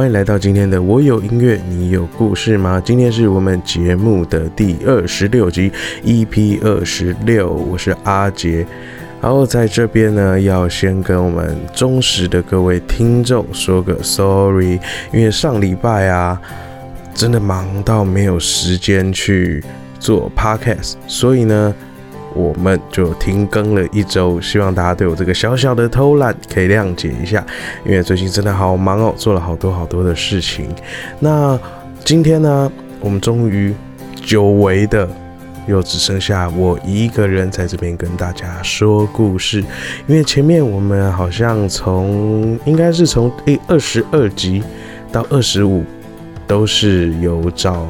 欢迎来到今天的我有音乐，你有故事吗？今天是我们节目的第二十六集，EP 二十六，我是阿杰。然后在这边呢，要先跟我们忠实的各位听众说个 sorry，因为上礼拜啊，真的忙到没有时间去做 podcast，所以呢。我们就停更了一周，希望大家对我这个小小的偷懒可以谅解一下，因为最近真的好忙哦，做了好多好多的事情。那今天呢，我们终于久违的又只剩下我一个人在这边跟大家说故事，因为前面我们好像从应该是从第二十二集到二十五都是有找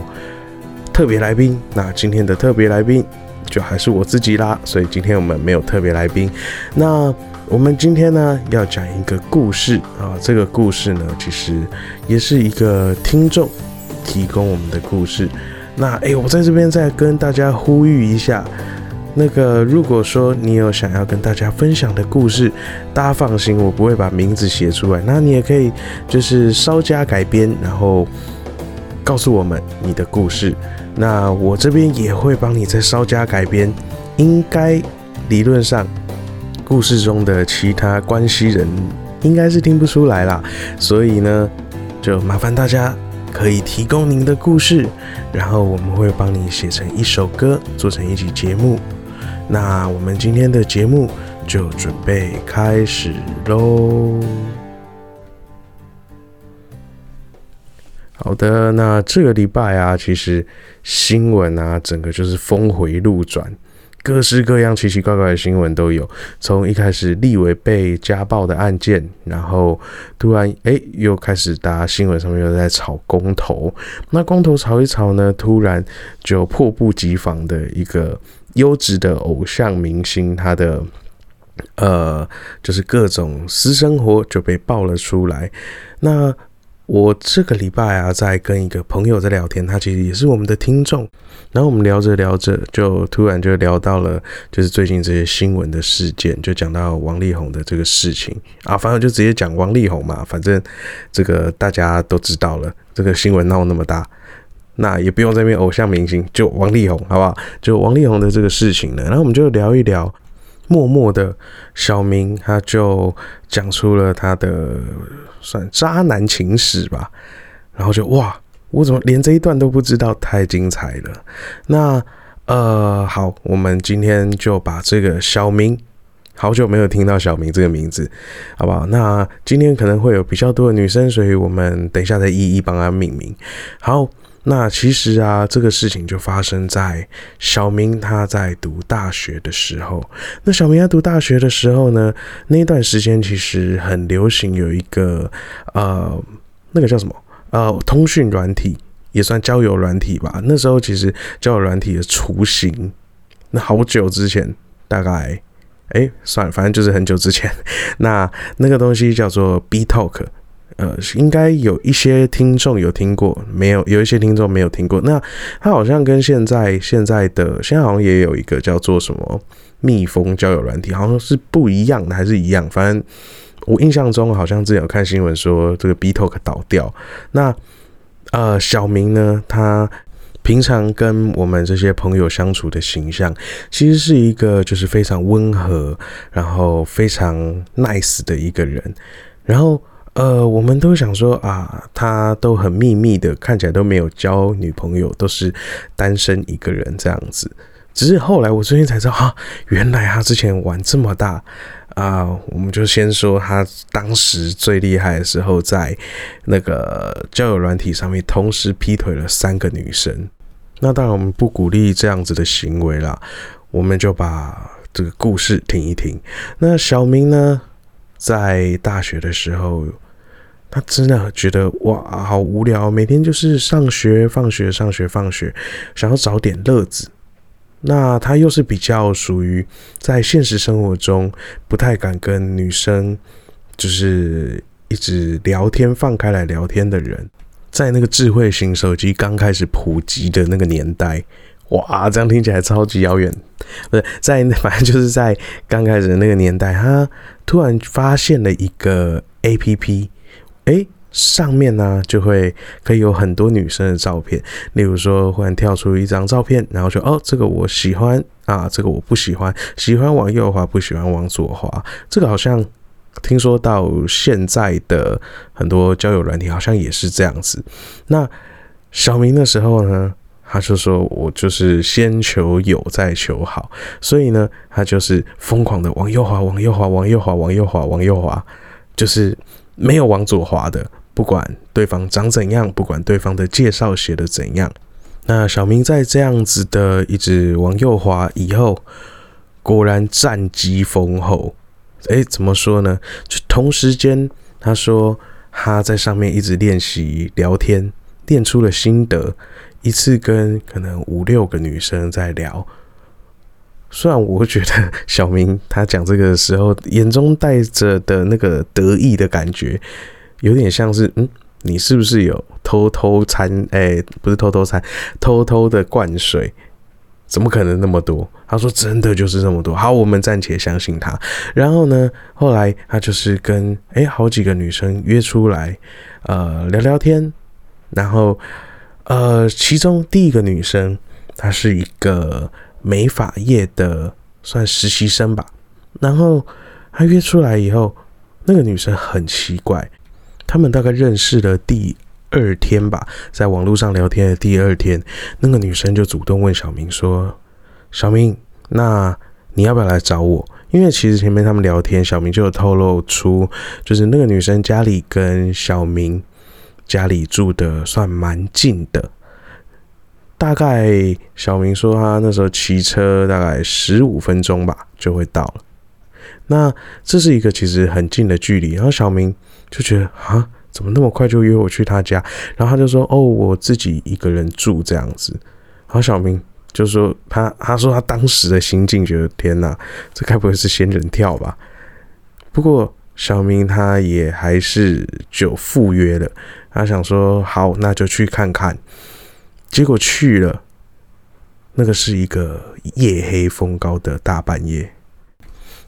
特别来宾，那今天的特别来宾。就还是我自己啦，所以今天我们没有特别来宾。那我们今天呢要讲一个故事啊，这个故事呢其实也是一个听众提供我们的故事。那诶，我在这边再跟大家呼吁一下，那个如果说你有想要跟大家分享的故事，大家放心，我不会把名字写出来。那你也可以就是稍加改编，然后告诉我们你的故事。那我这边也会帮你再稍加改编，应该理论上故事中的其他关系人应该是听不出来啦，所以呢，就麻烦大家可以提供您的故事，然后我们会帮你写成一首歌，做成一集节目。那我们今天的节目就准备开始喽。好的，那这个礼拜啊，其实新闻啊，整个就是峰回路转，各式各样奇奇怪怪的新闻都有。从一开始立委被家暴的案件，然后突然哎，又开始大家新闻上面又在炒公投。那公投炒一炒呢，突然就迫不及防的一个优质的偶像明星，他的呃，就是各种私生活就被爆了出来。那我这个礼拜啊，在跟一个朋友在聊天，他其实也是我们的听众。然后我们聊着聊着，就突然就聊到了，就是最近这些新闻的事件，就讲到王力宏的这个事情啊。反正就直接讲王力宏嘛，反正这个大家都知道了，这个新闻闹那么大，那也不用这边偶像明星，就王力宏好不好？就王力宏的这个事情呢，然后我们就聊一聊。默默的小明，他就讲出了他的算渣男情史吧，然后就哇，我怎么连这一段都不知道，太精彩了。那呃，好，我们今天就把这个小明，好久没有听到小明这个名字，好不好？那今天可能会有比较多的女生，所以我们等一下再一一帮他命名。好。那其实啊，这个事情就发生在小明他在读大学的时候。那小明在读大学的时候呢，那一段时间其实很流行有一个呃，那个叫什么呃，通讯软体也算交友软体吧。那时候其实交友软体的雏形，那好久之前，大概哎，算了，反正就是很久之前。那那个东西叫做 B Talk。呃，应该有一些听众有听过，没有有一些听众没有听过。那它好像跟现在现在的现在好像也有一个叫做什么蜜蜂交友软体，好像是不一样的还是一样？反正我印象中好像之前有看新闻说这个 B Talk 倒掉。那呃，小明呢，他平常跟我们这些朋友相处的形象，其实是一个就是非常温和，然后非常 nice 的一个人，然后。呃，我们都想说啊，他都很秘密的，看起来都没有交女朋友，都是单身一个人这样子。只是后来我最近才知道，哈，原来他之前玩这么大啊。我们就先说他当时最厉害的时候，在那个交友软体上面同时劈腿了三个女生。那当然我们不鼓励这样子的行为啦，我们就把这个故事听一听。那小明呢？在大学的时候，他真的觉得哇，好无聊，每天就是上学、放学、上学、放学，想要找点乐子。那他又是比较属于在现实生活中不太敢跟女生就是一直聊天、放开来聊天的人，在那个智慧型手机刚开始普及的那个年代。哇，这样听起来超级遥远。不是在，反正就是在刚开始的那个年代，他突然发现了一个 A P P，哎，上面呢就会可以有很多女生的照片，例如说忽然跳出一张照片，然后说哦这个我喜欢啊，这个我不喜欢，喜欢往右滑，不喜欢往左滑。这个好像听说到现在的很多交友软体好像也是这样子。那小明的时候呢，他就说我就是先求有再求好，所以呢他就是疯狂的往右滑，往右滑，往右滑，往右滑，往右滑，就是没有往左滑的。不管对方长怎样，不管对方的介绍写的怎样，那小明在这样子的一直往右滑以后，果然战绩丰厚。诶，怎么说呢？就同时间，他说他在上面一直练习聊天，练出了心得，一次跟可能五六个女生在聊。虽然我觉得 小明他讲这个时候，眼中带着的那个得意的感觉。有点像是，嗯，你是不是有偷偷掺？哎，不是偷偷掺，偷偷的灌水，怎么可能那么多？他说真的就是那么多。好，我们暂且相信他。然后呢，后来他就是跟哎好几个女生约出来，呃，聊聊天。然后，呃，其中第一个女生，她是一个美发业的算实习生吧。然后他约出来以后，那个女生很奇怪。他们大概认识的第二天吧，在网络上聊天的第二天，那个女生就主动问小明说：“小明，那你要不要来找我？”因为其实前面他们聊天，小明就有透露出，就是那个女生家里跟小明家里住的算蛮近的，大概小明说他那时候骑车大概十五分钟吧就会到了。那这是一个其实很近的距离，然后小明。就觉得啊，怎么那么快就约我去他家？然后他就说：“哦，我自己一个人住这样子。”然后小明就说：“他他说他当时的心境，觉得天哪，这该不会是仙人跳吧？”不过小明他也还是就赴约了。他想说：“好，那就去看看。”结果去了，那个是一个夜黑风高的大半夜。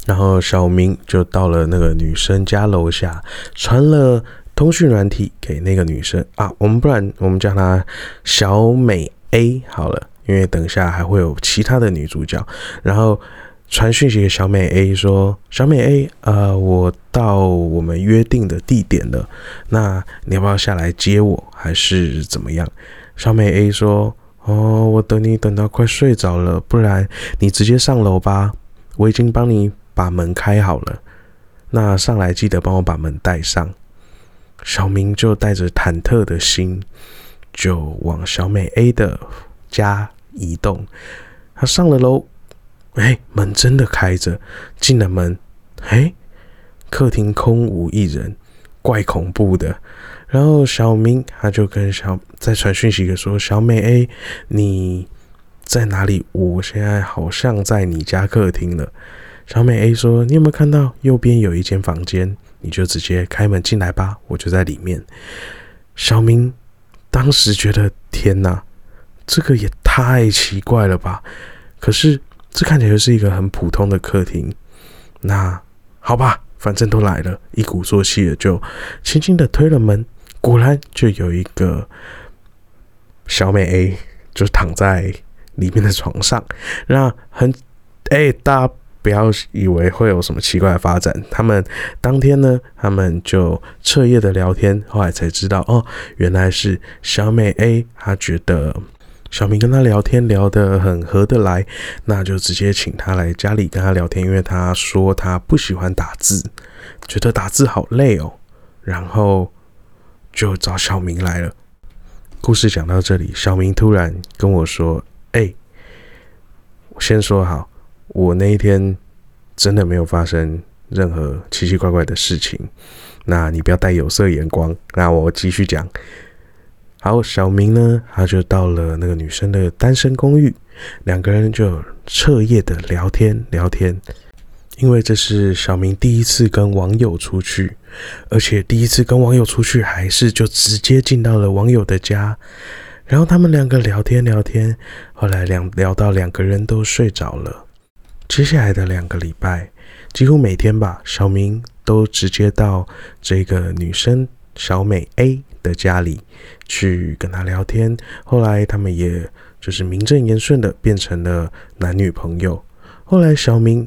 然后小明就到了那个女生家楼下，传了通讯软体给那个女生啊。我们不然我们叫她小美 A 好了，因为等下还会有其他的女主角。然后传讯息给小美 A 说：“小美 A，呃，我到我们约定的地点了，那你要不要下来接我，还是怎么样？”小美 A 说：“哦，我等你等到快睡着了，不然你直接上楼吧，我已经帮你。”把门开好了，那上来记得帮我把门带上。小明就带着忐忑的心，就往小美 A 的家移动。他上了楼，哎，门真的开着。进了门，哎，客厅空无一人，怪恐怖的。然后小明他就跟小在传讯息的说：“小美 A，你在哪里？我现在好像在你家客厅了。”小美 A 说：“你有没有看到右边有一间房间？你就直接开门进来吧，我就在里面。”小明当时觉得：“天哪，这个也太奇怪了吧！”可是这看起来是一个很普通的客厅。那好吧，反正都来了，一鼓作气的就轻轻的推了门，果然就有一个小美 A 就躺在里面的床上。那很哎大家。不要以为会有什么奇怪的发展。他们当天呢，他们就彻夜的聊天，后来才知道，哦，原来是小美 A，她觉得小明跟她聊天聊得很合得来，那就直接请他来家里跟他聊天，因为他说他不喜欢打字，觉得打字好累哦，然后就找小明来了。故事讲到这里，小明突然跟我说：“哎，我先说好。”我那一天真的没有发生任何奇奇怪怪的事情，那你不要带有色眼光。那我继续讲。好，小明呢，他就到了那个女生的单身公寓，两个人就彻夜的聊天聊天。因为这是小明第一次跟网友出去，而且第一次跟网友出去还是就直接进到了网友的家，然后他们两个聊天聊天，后来两聊到两个人都睡着了。接下来的两个礼拜，几乎每天吧，小明都直接到这个女生小美 A 的家里去跟她聊天。后来他们也就是名正言顺的变成了男女朋友。后来小明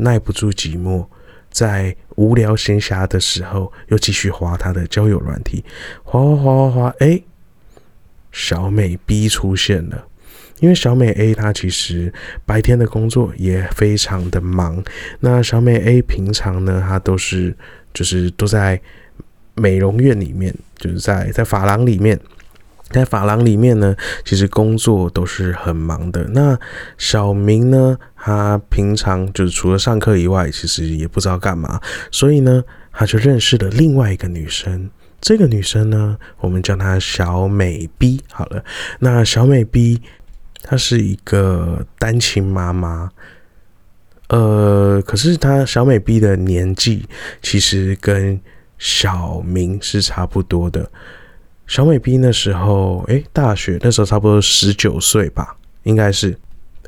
耐不住寂寞，在无聊闲暇的时候，又继续滑他的交友软体，滑滑滑滑滑，哎，小美 B 出现了。因为小美 A 她其实白天的工作也非常的忙，那小美 A 平常呢，她都是就是都在美容院里面，就是在在发廊里面。在发廊里面呢，其实工作都是很忙的。那小明呢，他平常就是除了上课以外，其实也不知道干嘛，所以呢，他就认识了另外一个女生。这个女生呢，我们叫她小美 B 好了。那小美 B 她是一个单亲妈妈，呃，可是她小美 B 的年纪其实跟小明是差不多的。小美 B 那时候，哎，大学那时候差不多十九岁吧，应该是。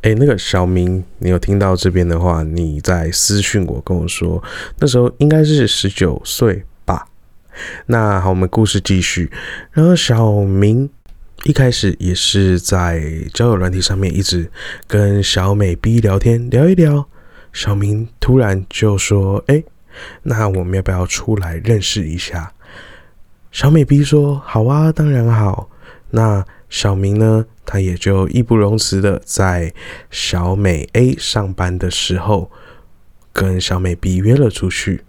哎，那个小明，你有听到这边的话，你在私讯我跟我说，那时候应该是十九岁吧。那好，我们故事继续。然后小明一开始也是在交友软体上面一直跟小美 B 聊天，聊一聊。小明突然就说：“哎，那我们要不要出来认识一下？”小美 B 说：“好啊，当然好。”那小明呢？他也就义不容辞的在小美 A 上班的时候，跟小美 B 约了出去。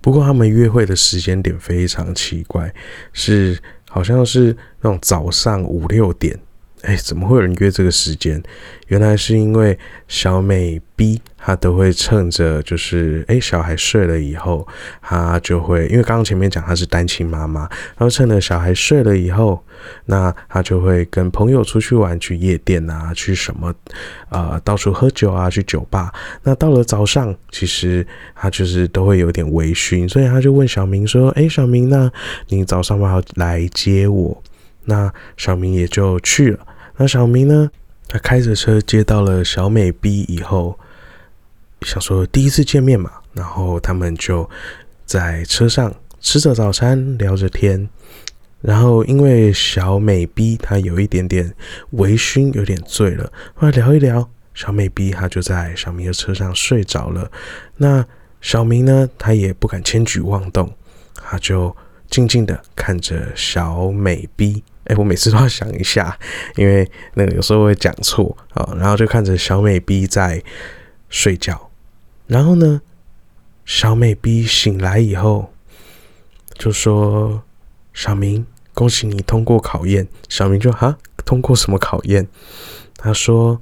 不过他们约会的时间点非常奇怪，是好像是那种早上五六点。哎，怎么会有人约这个时间？原来是因为小美 B 她都会趁着就是哎小孩睡了以后，她就会因为刚刚前面讲她是单亲妈妈，然后趁着小孩睡了以后，那她就会跟朋友出去玩，去夜店啊，去什么呃到处喝酒啊，去酒吧。那到了早上，其实她就是都会有点微醺，所以她就问小明说：“哎，小明，那你早上要来接我？”那小明也就去了。那小明呢？他开着车接到了小美 B 以后，想说第一次见面嘛，然后他们就在车上吃着早餐，聊着天。然后因为小美 B 她有一点点微醺，有点醉了，后来聊一聊，小美 B 她就在小明的车上睡着了。那小明呢，他也不敢轻举妄动，他就静静的看着小美 B。哎，我每次都要想一下，因为那个有时候会讲错啊。然后就看着小美 B 在睡觉，然后呢，小美 B 醒来以后就说：“小明，恭喜你通过考验。”小明就哈，通过什么考验？他说：“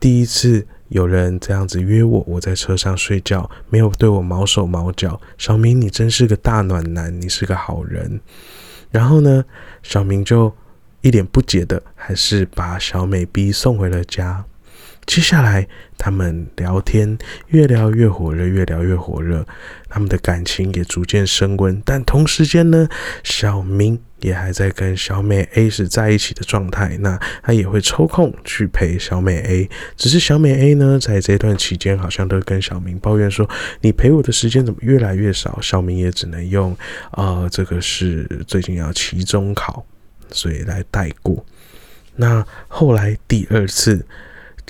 第一次有人这样子约我，我在车上睡觉，没有对我毛手毛脚。小明，你真是个大暖男，你是个好人。”然后呢，小明就一脸不解的，还是把小美逼送回了家。接下来，他们聊天，越聊越火热，越聊越火热，他们的感情也逐渐升温。但同时间呢，小明也还在跟小美 A 是在一起的状态。那他也会抽空去陪小美 A，只是小美 A 呢，在这段期间，好像都跟小明抱怨说：“你陪我的时间怎么越来越少？”小明也只能用：“啊，这个是最近要期中考，所以来带过。”那后来第二次。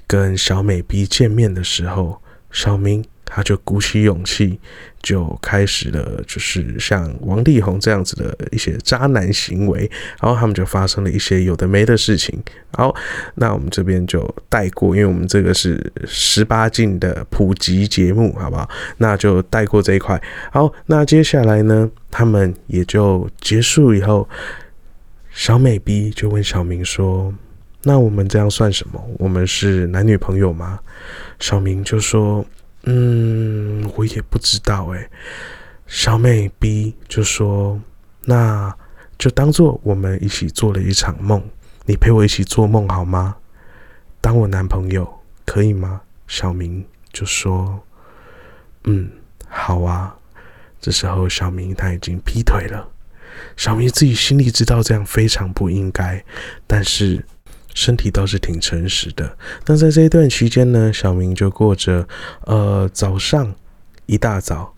跟小美 B 见面的时候，小明他就鼓起勇气，就开始了，就是像王力宏这样子的一些渣男行为，然后他们就发生了一些有的没的事情。好，那我们这边就带过，因为我们这个是十八禁的普及节目，好不好？那就带过这一块。好，那接下来呢，他们也就结束以后，小美 B 就问小明说。那我们这样算什么？我们是男女朋友吗？小明就说：“嗯，我也不知道。”诶。小美 B 就说：“那就当做我们一起做了一场梦，你陪我一起做梦好吗？当我男朋友可以吗？”小明就说：“嗯，好啊。”这时候小明他已经劈腿了。小明自己心里知道这样非常不应该，但是。身体倒是挺诚实的。那在这一段期间呢，小明就过着，呃，早上一大早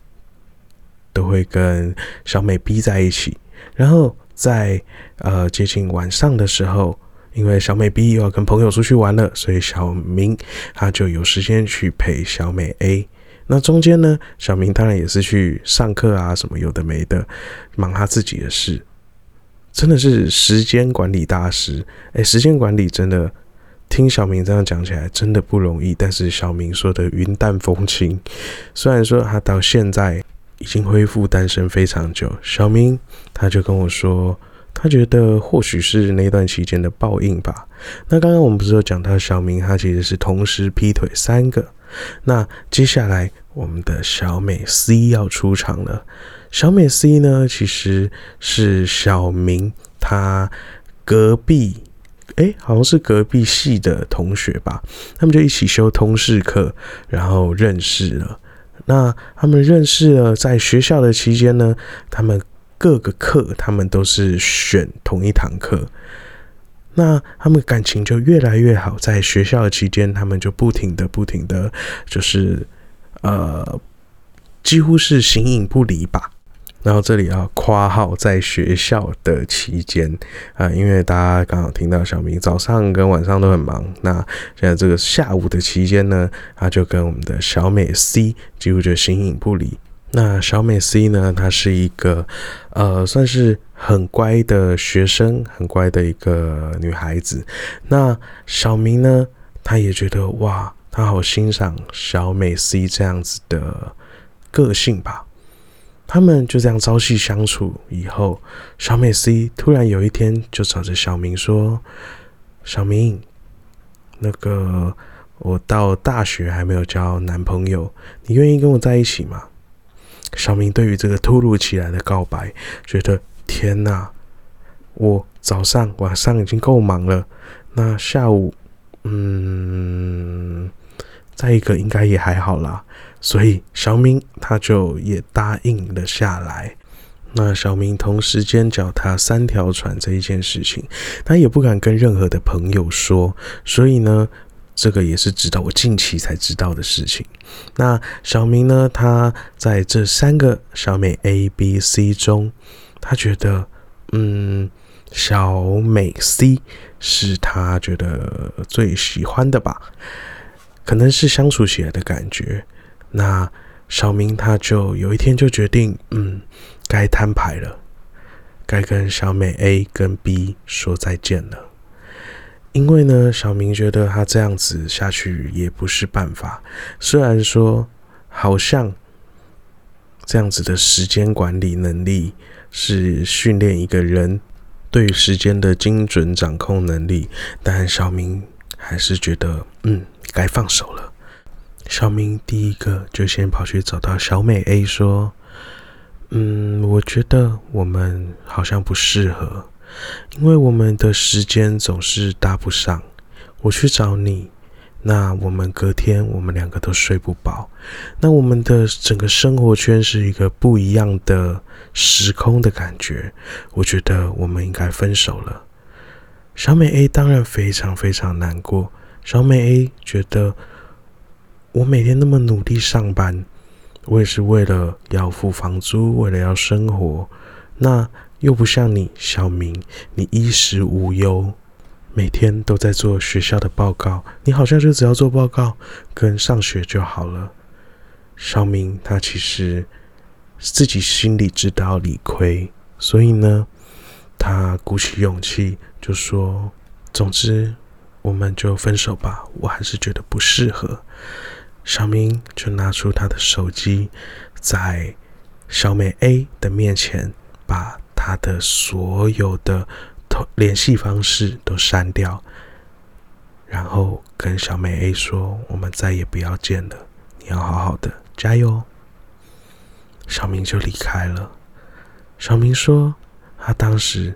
都会跟小美 B 在一起，然后在呃接近晚上的时候，因为小美 B 又要跟朋友出去玩了，所以小明他就有时间去陪小美 A。那中间呢，小明当然也是去上课啊，什么有的没的，忙他自己的事，真的是时间管理大师。哎，时间管理真的。听小明这样讲起来真的不容易，但是小明说的云淡风轻。虽然说他到现在已经恢复单身非常久，小明他就跟我说，他觉得或许是那段期间的报应吧。那刚刚我们不是有讲到小明他其实是同时劈腿三个，那接下来我们的小美 C 要出场了。小美 C 呢，其实是小明他隔壁。哎，好像是隔壁系的同学吧，他们就一起修通识课，然后认识了。那他们认识了，在学校的期间呢，他们各个课他们都是选同一堂课，那他们感情就越来越好。在学校的期间，他们就不停的、不停的，就是呃，几乎是形影不离吧。然后这里要夸号，在学校的期间啊，因为大家刚好听到小明早上跟晚上都很忙，那现在这个下午的期间呢，他就跟我们的小美 C 几乎就形影不离。那小美 C 呢，她是一个呃，算是很乖的学生，很乖的一个女孩子。那小明呢，他也觉得哇，他好欣赏小美 C 这样子的个性吧。他们就这样朝夕相处以后，小美 C 突然有一天就找着小明说：“小明，那个我到大学还没有交男朋友，你愿意跟我在一起吗？”小明对于这个突如其来的告白，觉得天哪！我早上晚上已经够忙了，那下午，嗯，再一个应该也还好啦。所以小明他就也答应了下来。那小明同时间脚踏三条船这一件事情，他也不敢跟任何的朋友说。所以呢，这个也是直到我近期才知道的事情。那小明呢，他在这三个小美 A、B、C 中，他觉得，嗯，小美 C 是他觉得最喜欢的吧，可能是相处起来的感觉。那小明他就有一天就决定，嗯，该摊牌了，该跟小美 A 跟 B 说再见了。因为呢，小明觉得他这样子下去也不是办法。虽然说好像这样子的时间管理能力是训练一个人对于时间的精准掌控能力，但小明还是觉得，嗯，该放手了。小明第一个就先跑去找到小美 A 说：“嗯，我觉得我们好像不适合，因为我们的时间总是搭不上。我去找你，那我们隔天我们两个都睡不饱，那我们的整个生活圈是一个不一样的时空的感觉。我觉得我们应该分手了。”小美 A 当然非常非常难过。小美 A 觉得。我每天那么努力上班，我也是为了要付房租，为了要生活。那又不像你，小明，你衣食无忧，每天都在做学校的报告。你好像就只要做报告跟上学就好了。小明他其实自己心里知道理亏，所以呢，他鼓起勇气就说：“总之，我们就分手吧。我还是觉得不适合。”小明就拿出他的手机，在小美 A 的面前，把他的所有的联系方式都删掉，然后跟小美 A 说：“我们再也不要见了，你要好好的，加油。”小明就离开了。小明说，他当时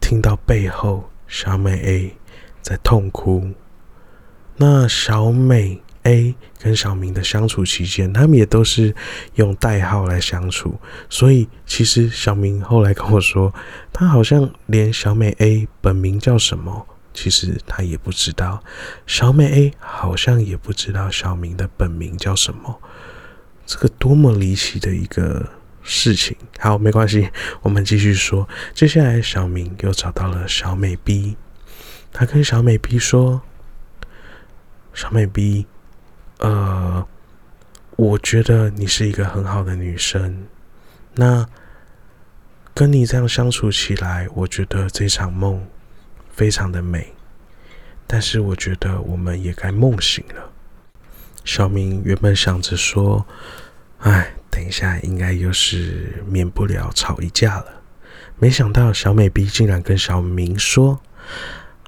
听到背后小美 A 在痛哭，那小美。A 跟小明的相处期间，他们也都是用代号来相处，所以其实小明后来跟我说，他好像连小美 A 本名叫什么，其实他也不知道。小美 A 好像也不知道小明的本名叫什么，这个多么离奇的一个事情。好，没关系，我们继续说。接下来，小明又找到了小美 B，他跟小美 B 说：“小美 B，呃，我觉得你是一个很好的女生，那跟你这样相处起来，我觉得这场梦非常的美。但是，我觉得我们也该梦醒了。”小明原本想着说：“哎。”等一下，应该又是免不了吵一架了。没想到小美 B 竟然跟小明说：“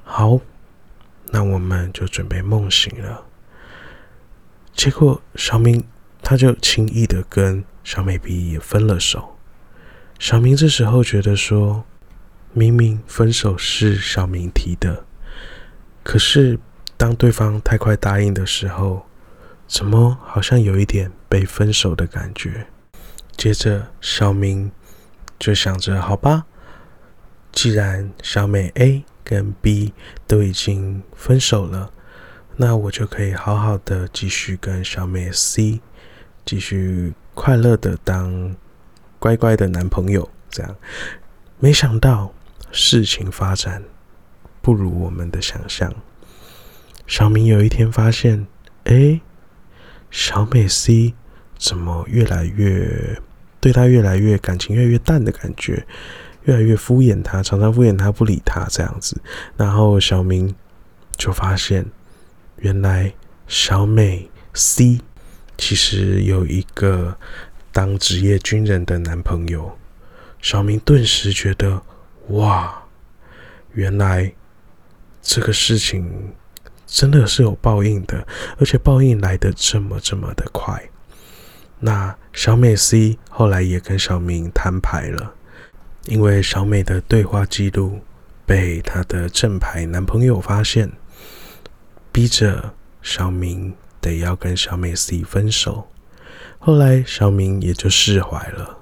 好，那我们就准备梦醒了。”结果小明他就轻易的跟小美 B 也分了手。小明这时候觉得说：“明明分手是小明提的，可是当对方太快答应的时候。”怎么好像有一点被分手的感觉？接着小明就想着，好吧，既然小美 A 跟 B 都已经分手了，那我就可以好好的继续跟小美 C 继续快乐的当乖乖的男朋友。这样，没想到事情发展不如我们的想象。小明有一天发现，哎。小美 C 怎么越来越对他越来越感情越来越淡的感觉，越来越敷衍他，常常敷衍他不理他这样子。然后小明就发现，原来小美 C 其实有一个当职业军人的男朋友。小明顿时觉得，哇，原来这个事情。真的是有报应的，而且报应来的这么这么的快。那小美 C 后来也跟小明摊牌了，因为小美的对话记录被她的正牌男朋友发现，逼着小明得要跟小美 C 分手。后来小明也就释怀了。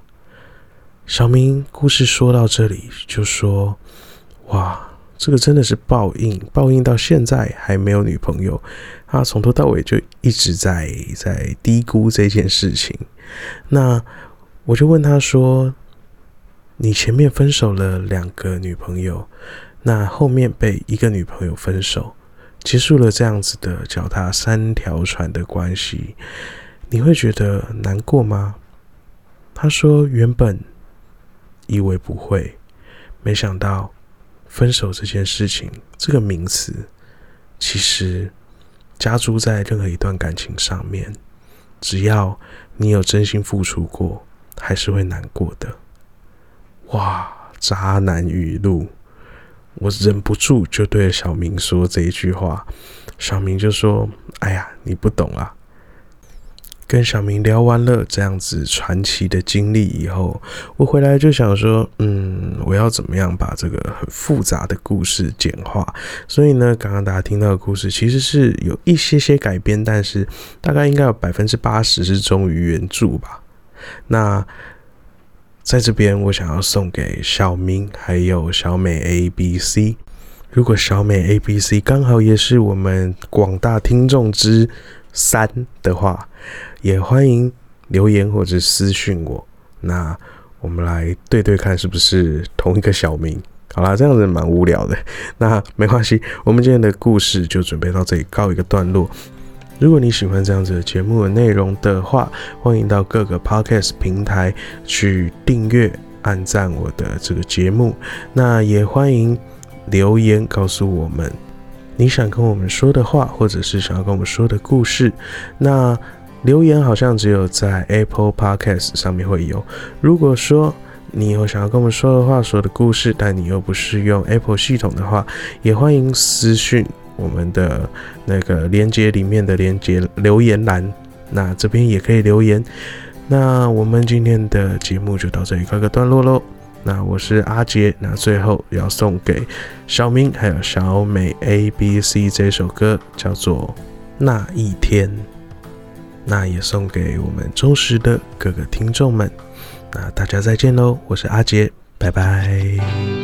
小明故事说到这里，就说：“哇。”这个真的是报应，报应到现在还没有女朋友，他从头到尾就一直在在低估这件事情。那我就问他说：“你前面分手了两个女朋友，那后面被一个女朋友分手，结束了这样子的脚踏三条船的关系，你会觉得难过吗？”他说：“原本以为不会，没想到。”分手这件事情，这个名词其实加诸在任何一段感情上面，只要你有真心付出过，还是会难过的。哇，渣男语录，我忍不住就对小明说这一句话，小明就说：“哎呀，你不懂啊。”跟小明聊完了这样子传奇的经历以后，我回来就想说，嗯，我要怎么样把这个很复杂的故事简化？所以呢，刚刚大家听到的故事其实是有一些些改编，但是大概应该有百分之八十是忠于原著吧。那在这边，我想要送给小明还有小美 A B C。如果小美 A B C 刚好也是我们广大听众之三的话。也欢迎留言或者私讯我，那我们来对对看是不是同一个小明。好啦，这样子蛮无聊的，那没关系，我们今天的故事就准备到这里告一个段落。如果你喜欢这样子的节目的内容的话，欢迎到各个 podcast 平台去订阅、按赞我的这个节目。那也欢迎留言告诉我们你想跟我们说的话，或者是想要跟我们说的故事。那留言好像只有在 Apple Podcast 上面会有。如果说你有想要跟我们说的话、说的故事，但你又不是用 Apple 系统的话，也欢迎私讯我们的那个连接里面的连接留言栏。那这边也可以留言。那我们今天的节目就到这里告个段落喽。那我是阿杰。那最后要送给小明还有小美 A B C 这首歌，叫做《那一天》。那也送给我们忠实的各个听众们，那大家再见喽！我是阿杰，拜拜。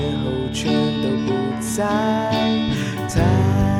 年后全都不在在。